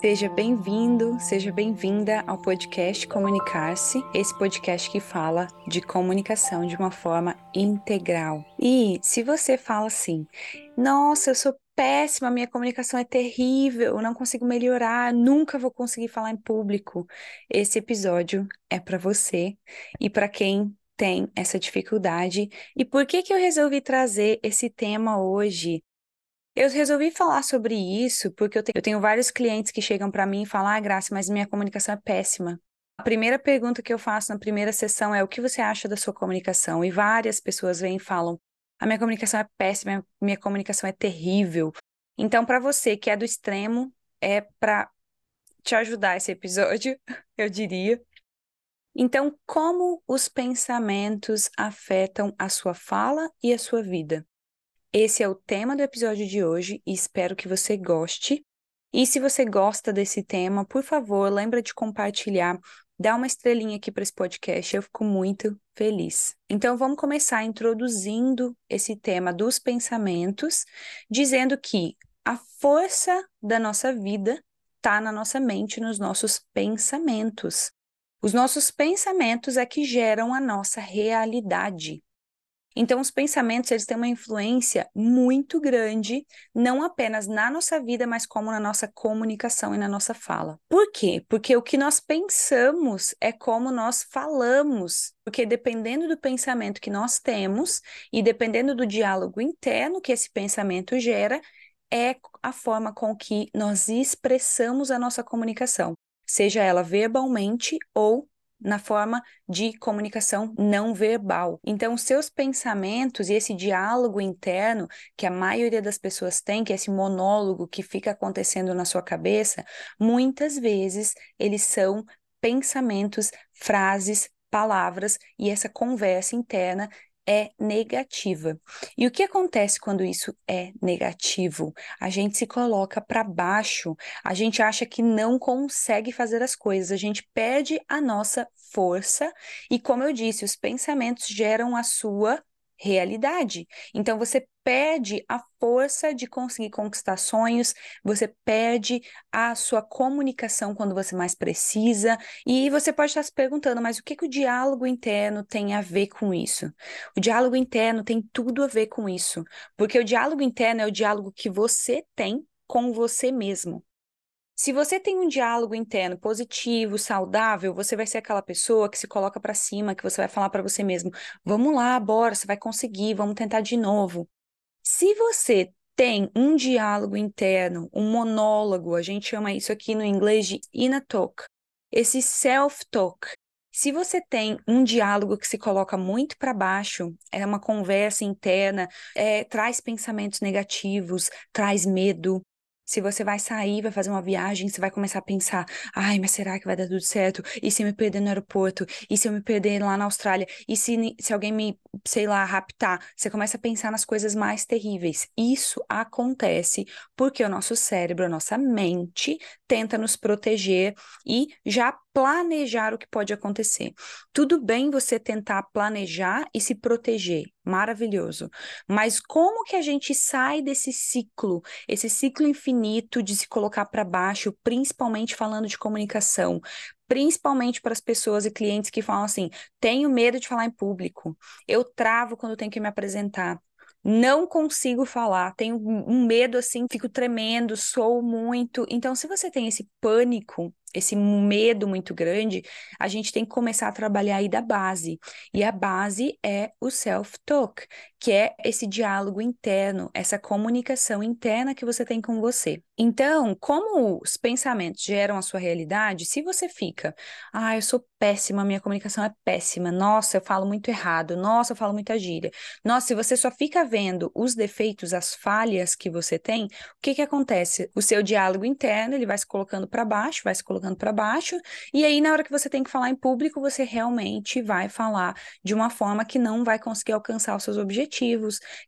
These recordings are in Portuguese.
Seja bem-vindo, seja bem-vinda ao podcast Comunicar-se, esse podcast que fala de comunicação de uma forma integral. E se você fala assim, nossa, eu sou péssima, minha comunicação é terrível, eu não consigo melhorar, nunca vou conseguir falar em público, esse episódio é para você e para quem tem essa dificuldade. E por que que eu resolvi trazer esse tema hoje? Eu resolvi falar sobre isso porque eu tenho, eu tenho vários clientes que chegam para mim e falam: Ah, Graça, mas minha comunicação é péssima. A primeira pergunta que eu faço na primeira sessão é: O que você acha da sua comunicação? E várias pessoas vêm e falam: A minha comunicação é péssima, minha comunicação é terrível. Então, para você que é do extremo, é para te ajudar esse episódio, eu diria. Então, como os pensamentos afetam a sua fala e a sua vida? Esse é o tema do episódio de hoje e espero que você goste. E se você gosta desse tema, por favor, lembra de compartilhar, dá uma estrelinha aqui para esse podcast, eu fico muito feliz. Então vamos começar introduzindo esse tema dos pensamentos, dizendo que a força da nossa vida está na nossa mente, nos nossos pensamentos. Os nossos pensamentos é que geram a nossa realidade. Então, os pensamentos, eles têm uma influência muito grande, não apenas na nossa vida, mas como na nossa comunicação e na nossa fala. Por quê? Porque o que nós pensamos é como nós falamos. Porque dependendo do pensamento que nós temos e dependendo do diálogo interno que esse pensamento gera, é a forma com que nós expressamos a nossa comunicação, seja ela verbalmente ou na forma de comunicação não verbal. Então, seus pensamentos e esse diálogo interno que a maioria das pessoas tem, que é esse monólogo que fica acontecendo na sua cabeça, muitas vezes eles são pensamentos, frases, palavras e essa conversa interna é negativa. E o que acontece quando isso é negativo? A gente se coloca para baixo, a gente acha que não consegue fazer as coisas, a gente perde a nossa força e, como eu disse, os pensamentos geram a sua realidade. Então você perde a força de conseguir conquistar sonhos, você perde a sua comunicação quando você mais precisa, e você pode estar se perguntando, mas o que, que o diálogo interno tem a ver com isso? O diálogo interno tem tudo a ver com isso, porque o diálogo interno é o diálogo que você tem com você mesmo. Se você tem um diálogo interno positivo, saudável, você vai ser aquela pessoa que se coloca para cima, que você vai falar para você mesmo: vamos lá, bora, você vai conseguir, vamos tentar de novo. Se você tem um diálogo interno, um monólogo, a gente chama isso aqui no inglês de inner talk, esse self-talk. Se você tem um diálogo que se coloca muito para baixo, é uma conversa interna, é, traz pensamentos negativos, traz medo, se você vai sair, vai fazer uma viagem, você vai começar a pensar: ai, mas será que vai dar tudo certo? E se eu me perder no aeroporto? E se eu me perder lá na Austrália? E se, se alguém me, sei lá, raptar? Você começa a pensar nas coisas mais terríveis. Isso acontece porque o nosso cérebro, a nossa mente, tenta nos proteger e já planejar o que pode acontecer. Tudo bem você tentar planejar e se proteger, maravilhoso. Mas como que a gente sai desse ciclo, esse ciclo infinito de se colocar para baixo, principalmente falando de comunicação? Principalmente para as pessoas e clientes que falam assim: tenho medo de falar em público, eu travo quando tenho que me apresentar, não consigo falar, tenho um medo assim, fico tremendo, sou muito. Então, se você tem esse pânico, esse medo muito grande, a gente tem que começar a trabalhar aí da base. E a base é o self-talk, que é esse diálogo interno, essa comunicação interna que você tem com você. Então, como os pensamentos geram a sua realidade, se você fica, ah, eu sou péssima, minha comunicação é péssima, nossa, eu falo muito errado, nossa, eu falo muita gíria. Nossa, se você só fica vendo os defeitos, as falhas que você tem, o que que acontece? O seu diálogo interno, ele vai se colocando para baixo, vai se colocando para baixo, e aí na hora que você tem que falar em público, você realmente vai falar de uma forma que não vai conseguir alcançar os seus objetivos,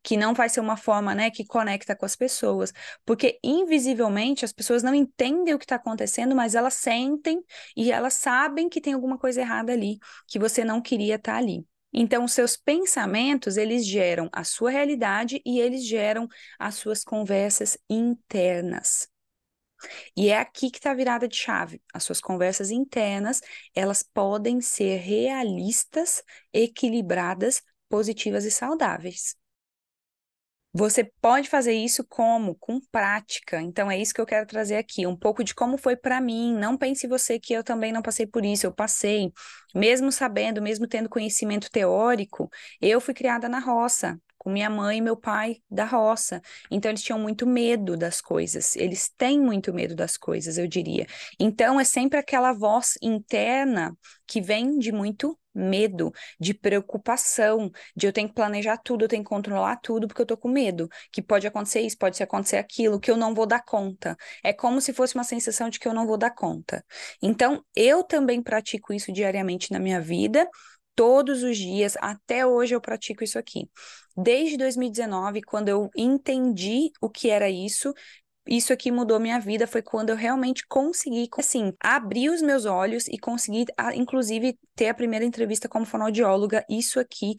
que não vai ser uma forma, né, que conecta com as pessoas, porque invisivelmente as pessoas não entendem o que está acontecendo, mas elas sentem e elas sabem que tem alguma coisa errada ali, que você não queria estar tá ali. Então, seus pensamentos, eles geram a sua realidade e eles geram as suas conversas internas. E é aqui que está a virada de chave. As suas conversas internas, elas podem ser realistas, equilibradas, positivas e saudáveis. Você pode fazer isso como? Com prática. Então é isso que eu quero trazer aqui, um pouco de como foi para mim. Não pense você que eu também não passei por isso, eu passei. Mesmo sabendo, mesmo tendo conhecimento teórico, eu fui criada na roça com minha mãe e meu pai da roça. Então eles tinham muito medo das coisas. Eles têm muito medo das coisas, eu diria. Então é sempre aquela voz interna que vem de muito medo, de preocupação, de eu tenho que planejar tudo, eu tenho que controlar tudo porque eu tô com medo, que pode acontecer isso, pode acontecer aquilo, que eu não vou dar conta. É como se fosse uma sensação de que eu não vou dar conta. Então, eu também pratico isso diariamente na minha vida todos os dias, até hoje eu pratico isso aqui. Desde 2019, quando eu entendi o que era isso, isso aqui mudou minha vida, foi quando eu realmente consegui, assim, abrir os meus olhos e conseguir, inclusive, ter a primeira entrevista como fonoaudióloga. Isso aqui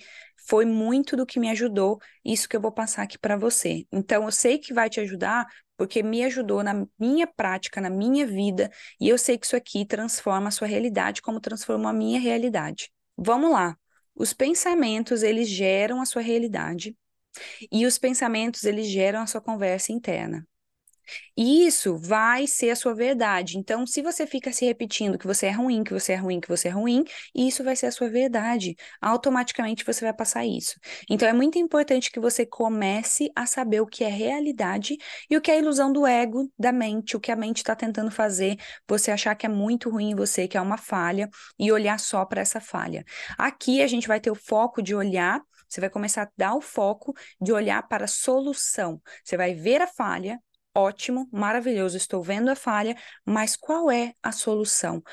foi muito do que me ajudou, isso que eu vou passar aqui para você. Então, eu sei que vai te ajudar, porque me ajudou na minha prática, na minha vida, e eu sei que isso aqui transforma a sua realidade como transformou a minha realidade. Vamos lá. Os pensamentos, eles geram a sua realidade e os pensamentos, eles geram a sua conversa interna. E isso vai ser a sua verdade. Então, se você fica se repetindo que você é ruim, que você é ruim, que você é ruim, isso vai ser a sua verdade. Automaticamente você vai passar isso. Então, é muito importante que você comece a saber o que é realidade e o que é ilusão do ego, da mente, o que a mente está tentando fazer, você achar que é muito ruim em você, que é uma falha, e olhar só para essa falha. Aqui a gente vai ter o foco de olhar você vai começar a dar o foco de olhar para a solução. Você vai ver a falha, ótimo, maravilhoso, estou vendo a falha, mas qual é a solução?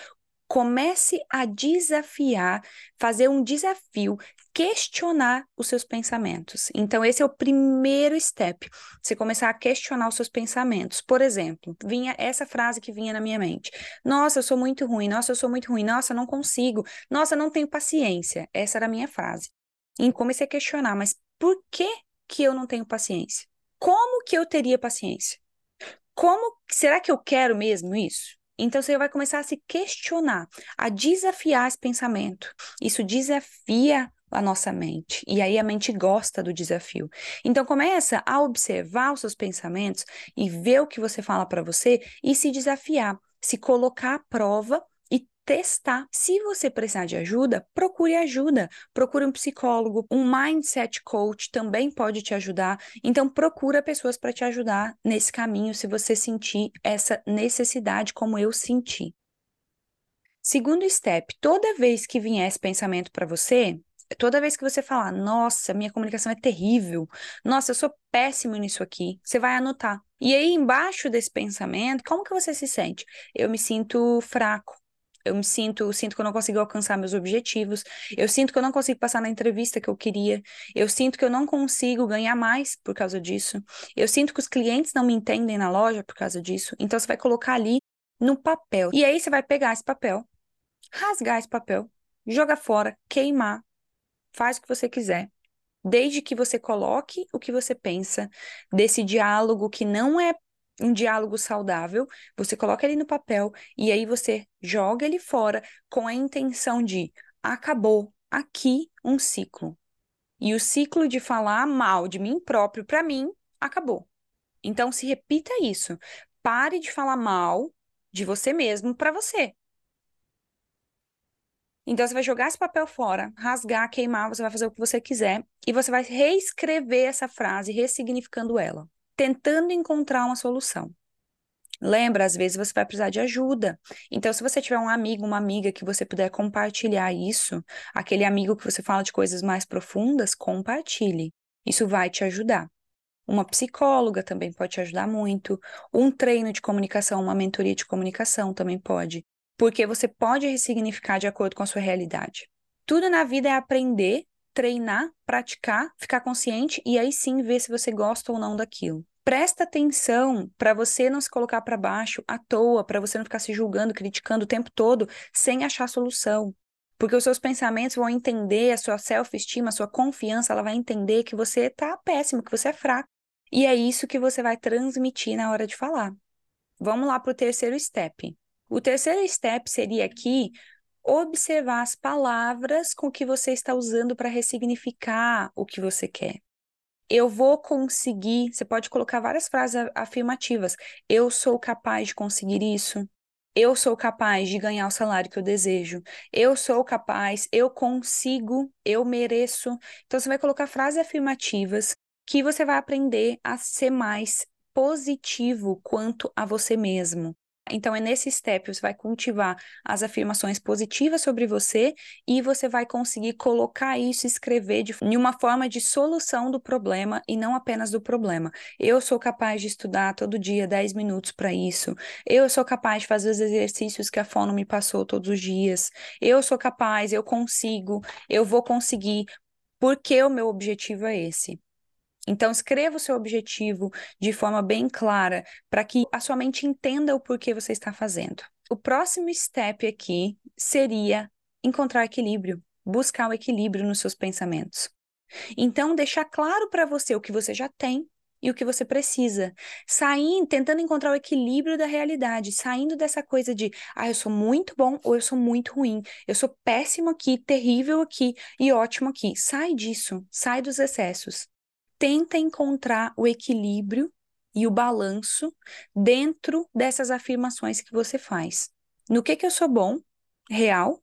Comece a desafiar, fazer um desafio, questionar os seus pensamentos. Então, esse é o primeiro step. Você começar a questionar os seus pensamentos. Por exemplo, vinha essa frase que vinha na minha mente: Nossa, eu sou muito ruim, nossa, eu sou muito ruim, nossa, não consigo, nossa, não tenho paciência. Essa era a minha frase. E comecei a questionar, mas por que que eu não tenho paciência? Como que eu teria paciência? Como será que eu quero mesmo isso? Então você vai começar a se questionar, a desafiar esse pensamento. Isso desafia a nossa mente. E aí a mente gosta do desafio. Então começa a observar os seus pensamentos e ver o que você fala para você e se desafiar, se colocar à prova testar. Se você precisar de ajuda, procure ajuda. Procure um psicólogo, um mindset coach também pode te ajudar. Então procura pessoas para te ajudar nesse caminho se você sentir essa necessidade como eu senti. Segundo step, toda vez que vier esse pensamento para você, toda vez que você falar, nossa, minha comunicação é terrível, nossa, eu sou péssimo nisso aqui, você vai anotar. E aí, embaixo desse pensamento, como que você se sente? Eu me sinto fraco, eu me sinto, sinto que eu não consigo alcançar meus objetivos, eu sinto que eu não consigo passar na entrevista que eu queria, eu sinto que eu não consigo ganhar mais por causa disso, eu sinto que os clientes não me entendem na loja por causa disso. Então você vai colocar ali no papel. E aí você vai pegar esse papel, rasgar esse papel, jogar fora, queimar, faz o que você quiser. Desde que você coloque o que você pensa desse diálogo que não é um diálogo saudável, você coloca ele no papel e aí você joga ele fora com a intenção de acabou aqui um ciclo. E o ciclo de falar mal de mim próprio para mim acabou. Então se repita isso. Pare de falar mal de você mesmo para você. Então você vai jogar esse papel fora, rasgar, queimar, você vai fazer o que você quiser e você vai reescrever essa frase, ressignificando ela tentando encontrar uma solução. Lembra, às vezes você vai precisar de ajuda. Então, se você tiver um amigo, uma amiga que você puder compartilhar isso, aquele amigo que você fala de coisas mais profundas, compartilhe. Isso vai te ajudar. Uma psicóloga também pode te ajudar muito. Um treino de comunicação, uma mentoria de comunicação também pode. Porque você pode ressignificar de acordo com a sua realidade. Tudo na vida é aprender treinar, praticar, ficar consciente e aí sim ver se você gosta ou não daquilo. Presta atenção para você não se colocar para baixo à toa, para você não ficar se julgando, criticando o tempo todo sem achar solução. Porque os seus pensamentos vão entender, a sua self-estima, a sua confiança, ela vai entender que você tá péssimo, que você é fraco. E é isso que você vai transmitir na hora de falar. Vamos lá para o terceiro step. O terceiro step seria aqui observar as palavras com que você está usando para ressignificar o que você quer. Eu vou conseguir, você pode colocar várias frases afirmativas. Eu sou capaz de conseguir isso. Eu sou capaz de ganhar o salário que eu desejo. Eu sou capaz, eu consigo, eu mereço. Então, você vai colocar frases afirmativas que você vai aprender a ser mais positivo quanto a você mesmo. Então, é nesse step, você vai cultivar as afirmações positivas sobre você e você vai conseguir colocar isso, escrever de em uma forma de solução do problema e não apenas do problema. Eu sou capaz de estudar todo dia 10 minutos para isso. Eu sou capaz de fazer os exercícios que a Fono me passou todos os dias. Eu sou capaz, eu consigo, eu vou conseguir, porque o meu objetivo é esse. Então, escreva o seu objetivo de forma bem clara, para que a sua mente entenda o porquê você está fazendo. O próximo step aqui seria encontrar equilíbrio, buscar o equilíbrio nos seus pensamentos. Então, deixar claro para você o que você já tem e o que você precisa. Saindo, tentando encontrar o equilíbrio da realidade, saindo dessa coisa de, ah, eu sou muito bom ou eu sou muito ruim. Eu sou péssimo aqui, terrível aqui e ótimo aqui. Sai disso, sai dos excessos tenta encontrar o equilíbrio e o balanço dentro dessas afirmações que você faz. No que que eu sou bom, real,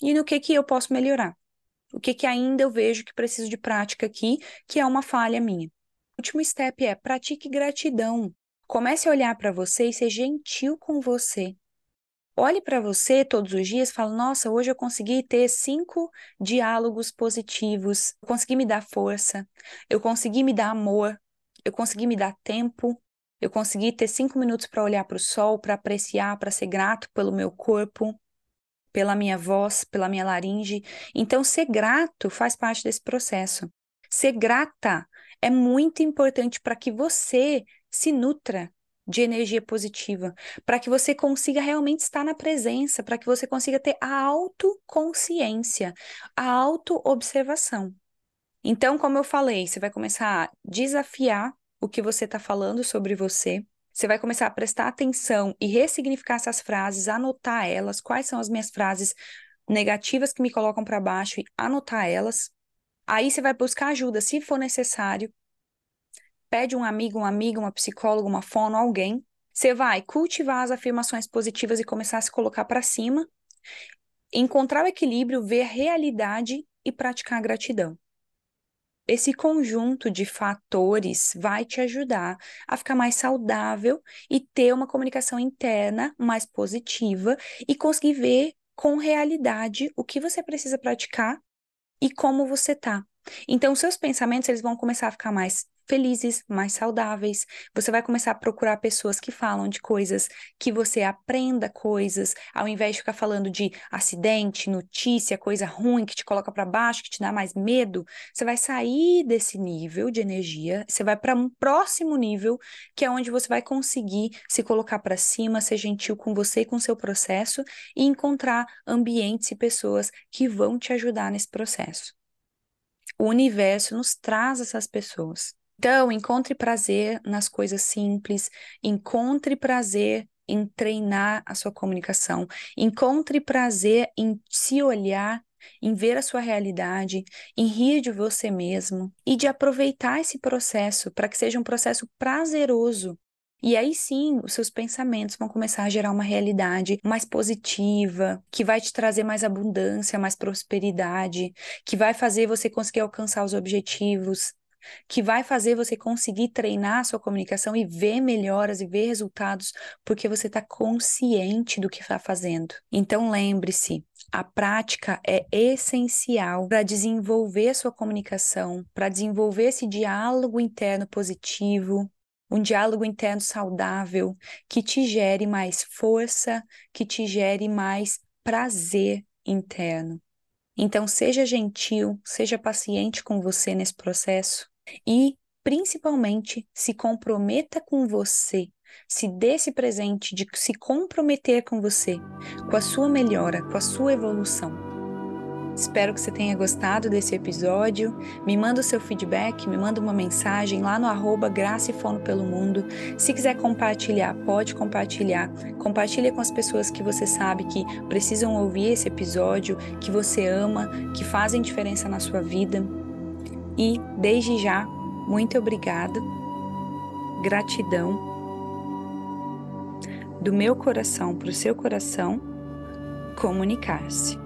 e no que que eu posso melhorar. O que que ainda eu vejo que preciso de prática aqui, que é uma falha minha. O último step é pratique gratidão. Comece a olhar para você e ser gentil com você. Olhe para você todos os dias e fale: Nossa, hoje eu consegui ter cinco diálogos positivos, eu consegui me dar força, eu consegui me dar amor, eu consegui me dar tempo, eu consegui ter cinco minutos para olhar para o sol, para apreciar, para ser grato pelo meu corpo, pela minha voz, pela minha laringe. Então, ser grato faz parte desse processo. Ser grata é muito importante para que você se nutra de energia positiva, para que você consiga realmente estar na presença, para que você consiga ter a autoconsciência, a autoobservação. Então, como eu falei, você vai começar a desafiar o que você está falando sobre você. Você vai começar a prestar atenção e ressignificar essas frases, anotar elas, quais são as minhas frases negativas que me colocam para baixo e anotar elas. Aí você vai buscar ajuda, se for necessário, pede um amigo, uma amiga, uma psicóloga, uma fono, alguém. Você vai cultivar as afirmações positivas e começar a se colocar para cima, encontrar o equilíbrio, ver a realidade e praticar a gratidão. Esse conjunto de fatores vai te ajudar a ficar mais saudável e ter uma comunicação interna mais positiva e conseguir ver com realidade o que você precisa praticar e como você tá. Então, seus pensamentos eles vão começar a ficar mais felizes, mais saudáveis. Você vai começar a procurar pessoas que falam de coisas, que você aprenda coisas, ao invés de ficar falando de acidente, notícia, coisa ruim que te coloca para baixo, que te dá mais medo. Você vai sair desse nível de energia, você vai para um próximo nível, que é onde você vai conseguir se colocar para cima, ser gentil com você e com seu processo e encontrar ambientes e pessoas que vão te ajudar nesse processo. O universo nos traz essas pessoas. Então, encontre prazer nas coisas simples, encontre prazer em treinar a sua comunicação, encontre prazer em se olhar, em ver a sua realidade, em rir de você mesmo e de aproveitar esse processo para que seja um processo prazeroso. E aí sim, os seus pensamentos vão começar a gerar uma realidade mais positiva, que vai te trazer mais abundância, mais prosperidade, que vai fazer você conseguir alcançar os objetivos, que vai fazer você conseguir treinar a sua comunicação e ver melhoras e ver resultados, porque você está consciente do que está fazendo. Então lembre-se, a prática é essencial para desenvolver a sua comunicação, para desenvolver esse diálogo interno positivo, um diálogo interno saudável que te gere mais força, que te gere mais prazer interno. Então, seja gentil, seja paciente com você nesse processo e, principalmente, se comprometa com você. Se dê esse presente de se comprometer com você, com a sua melhora, com a sua evolução. Espero que você tenha gostado desse episódio. Me manda o seu feedback, me manda uma mensagem lá no arroba Graça e Fono pelo Mundo. Se quiser compartilhar, pode compartilhar. Compartilha com as pessoas que você sabe que precisam ouvir esse episódio, que você ama, que fazem diferença na sua vida. E desde já, muito obrigada. Gratidão do meu coração para o seu coração comunicar-se.